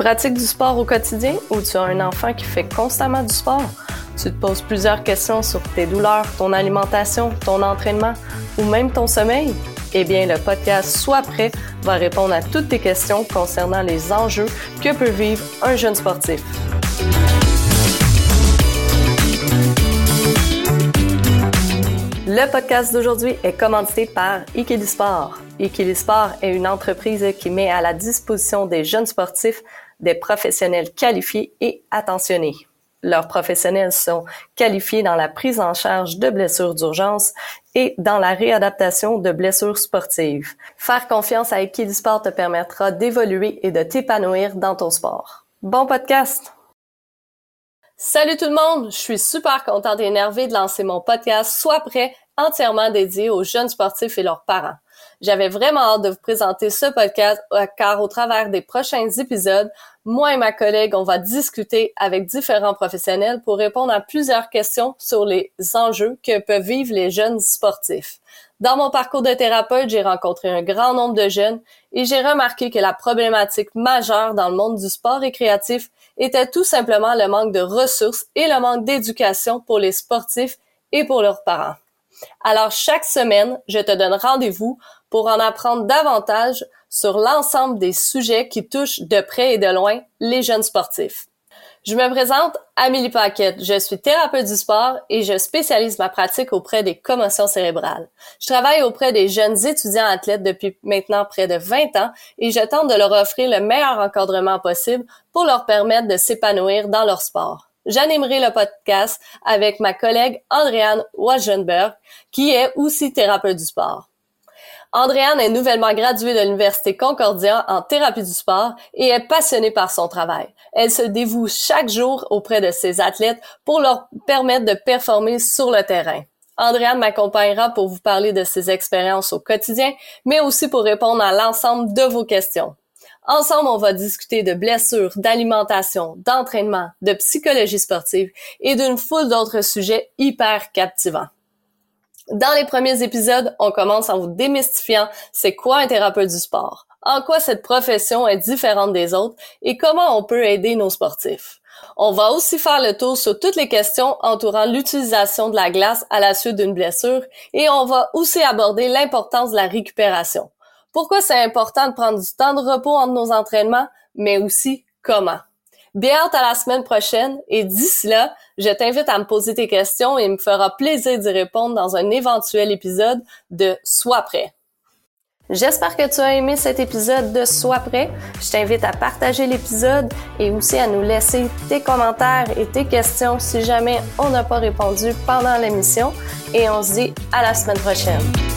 pratiques du sport au quotidien ou tu as un enfant qui fait constamment du sport? Tu te poses plusieurs questions sur tes douleurs, ton alimentation, ton entraînement ou même ton sommeil? Eh bien, le podcast Sois prêt va répondre à toutes tes questions concernant les enjeux que peut vivre un jeune sportif. Le podcast d'aujourd'hui est commandité par Equilisport. Equilisport est une entreprise qui met à la disposition des jeunes sportifs des professionnels qualifiés et attentionnés. Leurs professionnels sont qualifiés dans la prise en charge de blessures d'urgence et dans la réadaptation de blessures sportives. Faire confiance à Equilisport te permettra d'évoluer et de t'épanouir dans ton sport. Bon podcast! Salut tout le monde, je suis super contente et énervée de lancer mon podcast Sois prêt entièrement dédié aux jeunes sportifs et leurs parents. J'avais vraiment hâte de vous présenter ce podcast euh, car au travers des prochains épisodes, moi et ma collègue, on va discuter avec différents professionnels pour répondre à plusieurs questions sur les enjeux que peuvent vivre les jeunes sportifs. Dans mon parcours de thérapeute, j'ai rencontré un grand nombre de jeunes et j'ai remarqué que la problématique majeure dans le monde du sport récréatif était tout simplement le manque de ressources et le manque d'éducation pour les sportifs et pour leurs parents. Alors chaque semaine, je te donne rendez-vous pour en apprendre davantage sur l'ensemble des sujets qui touchent de près et de loin les jeunes sportifs. Je me présente Amélie Paquette. Je suis thérapeute du sport et je spécialise ma pratique auprès des commotions cérébrales. Je travaille auprès des jeunes étudiants athlètes depuis maintenant près de 20 ans et je tente de leur offrir le meilleur encadrement possible pour leur permettre de s'épanouir dans leur sport. J'animerai le podcast avec ma collègue Andréane Wagenberg, qui est aussi thérapeute du sport. Andréane est nouvellement graduée de l'Université Concordia en thérapie du sport et est passionnée par son travail. Elle se dévoue chaque jour auprès de ses athlètes pour leur permettre de performer sur le terrain. Andréane m'accompagnera pour vous parler de ses expériences au quotidien, mais aussi pour répondre à l'ensemble de vos questions. Ensemble, on va discuter de blessures, d'alimentation, d'entraînement, de psychologie sportive et d'une foule d'autres sujets hyper captivants. Dans les premiers épisodes, on commence en vous démystifiant c'est quoi un thérapeute du sport, en quoi cette profession est différente des autres et comment on peut aider nos sportifs. On va aussi faire le tour sur toutes les questions entourant l'utilisation de la glace à la suite d'une blessure et on va aussi aborder l'importance de la récupération. Pourquoi c'est important de prendre du temps de repos entre nos entraînements, mais aussi comment? Bien hâte à la semaine prochaine et d'ici là, je t'invite à me poser tes questions et il me fera plaisir d'y répondre dans un éventuel épisode de Sois prêt. J'espère que tu as aimé cet épisode de Sois prêt. Je t'invite à partager l'épisode et aussi à nous laisser tes commentaires et tes questions si jamais on n'a pas répondu pendant l'émission. Et on se dit à la semaine prochaine.